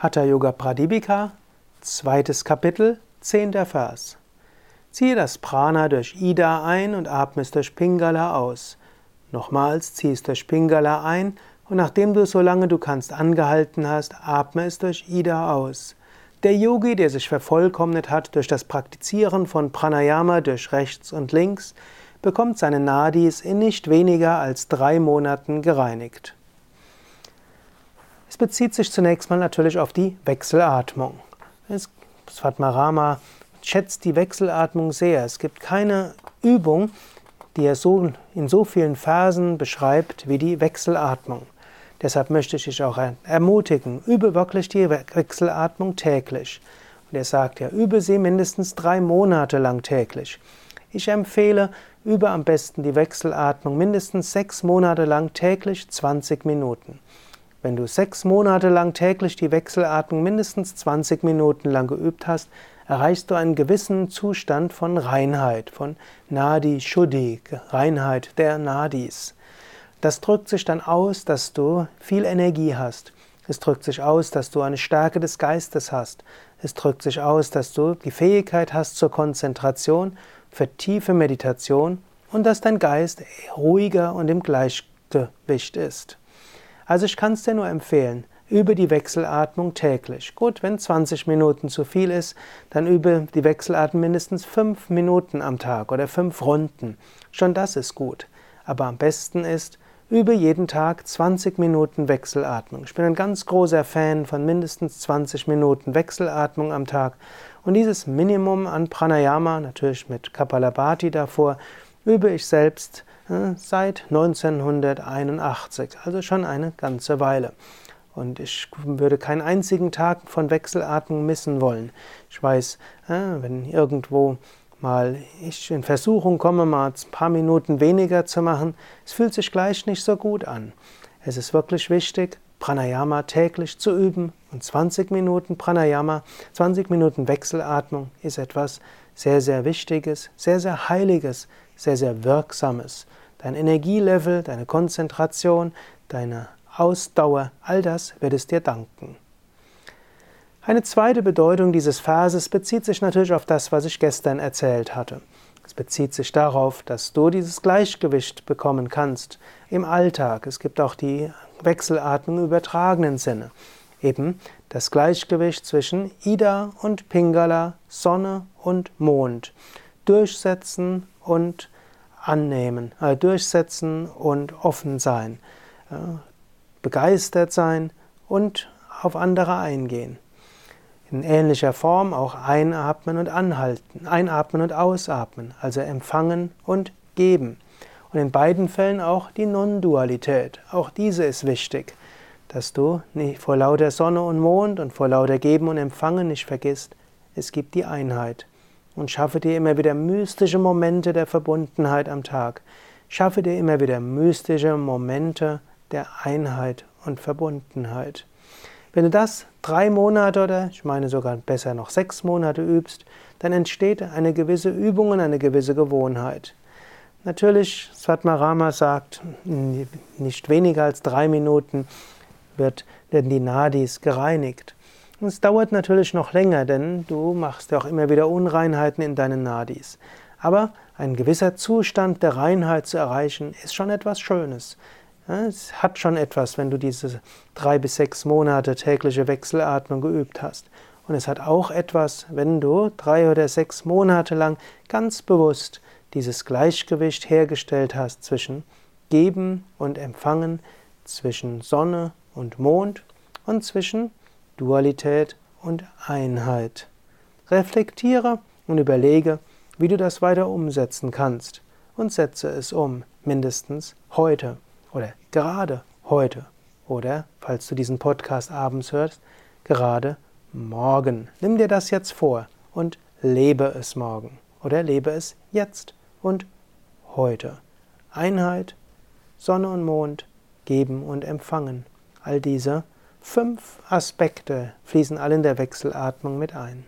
Hatha Yoga Pradipika, zweites Kapitel, zehnter Vers. Ziehe das Prana durch Ida ein und atme es durch Pingala aus. Nochmals zieh es durch Pingala ein und nachdem du solange du kannst angehalten hast, atme es durch Ida aus. Der Yogi, der sich vervollkommnet hat durch das Praktizieren von Pranayama durch rechts und links, bekommt seine Nadis in nicht weniger als drei Monaten gereinigt. Es bezieht sich zunächst mal natürlich auf die Wechselatmung. Svatmarama schätzt die Wechselatmung sehr. Es gibt keine Übung, die er so in so vielen Versen beschreibt wie die Wechselatmung. Deshalb möchte ich dich auch ermutigen, übe wirklich die Wechselatmung täglich. Und er sagt ja, übe sie mindestens drei Monate lang täglich. Ich empfehle, übe am besten die Wechselatmung mindestens sechs Monate lang täglich 20 Minuten. Wenn du sechs Monate lang täglich die Wechselatmung mindestens 20 Minuten lang geübt hast, erreichst du einen gewissen Zustand von Reinheit, von Nadi Shuddhi, Reinheit der Nadis. Das drückt sich dann aus, dass du viel Energie hast. Es drückt sich aus, dass du eine Stärke des Geistes hast. Es drückt sich aus, dass du die Fähigkeit hast zur Konzentration, für tiefe Meditation und dass dein Geist ruhiger und im Gleichgewicht ist. Also ich kann es dir nur empfehlen, übe die Wechselatmung täglich. Gut, wenn 20 Minuten zu viel ist, dann übe die Wechselatmung mindestens 5 Minuten am Tag oder 5 Runden. Schon das ist gut. Aber am besten ist, übe jeden Tag 20 Minuten Wechselatmung. Ich bin ein ganz großer Fan von mindestens 20 Minuten Wechselatmung am Tag. Und dieses Minimum an Pranayama, natürlich mit Kapalabhati davor, übe ich selbst seit 1981, also schon eine ganze Weile. Und ich würde keinen einzigen Tag von Wechselatmung missen wollen. Ich weiß, wenn irgendwo mal ich in Versuchung komme, mal ein paar Minuten weniger zu machen, es fühlt sich gleich nicht so gut an. Es ist wirklich wichtig, Pranayama täglich zu üben und 20 Minuten Pranayama, 20 Minuten Wechselatmung ist etwas sehr, sehr Wichtiges, sehr, sehr Heiliges, sehr, sehr Wirksames. Dein Energielevel, deine Konzentration, deine Ausdauer, all das wird es dir danken. Eine zweite Bedeutung dieses Verses bezieht sich natürlich auf das, was ich gestern erzählt hatte. Es bezieht sich darauf, dass du dieses Gleichgewicht bekommen kannst im Alltag. Es gibt auch die Wechselatmung im übertragenen Sinne. Eben das Gleichgewicht zwischen Ida und Pingala, Sonne und Mond. Durchsetzen und annehmen, äh, durchsetzen und offen sein, äh, begeistert sein und auf andere eingehen. In ähnlicher Form auch einatmen und anhalten, einatmen und ausatmen, also empfangen und geben. Und in beiden Fällen auch die Non-Dualität. Auch diese ist wichtig, dass du nicht vor lauter Sonne und Mond und vor lauter Geben und Empfangen nicht vergisst, es gibt die Einheit und schaffe dir immer wieder mystische Momente der Verbundenheit am Tag. Schaffe dir immer wieder mystische Momente der Einheit und Verbundenheit. Wenn du das drei Monate oder ich meine sogar besser noch sechs Monate übst, dann entsteht eine gewisse Übung und eine gewisse Gewohnheit. Natürlich, Svatmarama sagt, nicht weniger als drei Minuten wird, werden die Nadis gereinigt. Es dauert natürlich noch länger, denn du machst ja auch immer wieder Unreinheiten in deinen Nadis. Aber ein gewisser Zustand der Reinheit zu erreichen, ist schon etwas Schönes. Es hat schon etwas, wenn du diese drei bis sechs Monate tägliche Wechselatmung geübt hast. Und es hat auch etwas, wenn du drei oder sechs Monate lang ganz bewusst dieses Gleichgewicht hergestellt hast zwischen Geben und Empfangen, zwischen Sonne und Mond und zwischen Dualität und Einheit. Reflektiere und überlege, wie du das weiter umsetzen kannst und setze es um, mindestens heute oder gerade heute oder, falls du diesen Podcast abends hörst, gerade morgen. Nimm dir das jetzt vor und lebe es morgen oder lebe es jetzt und heute. Einheit, Sonne und Mond, geben und empfangen. All diese Fünf Aspekte fließen alle in der Wechselatmung mit ein.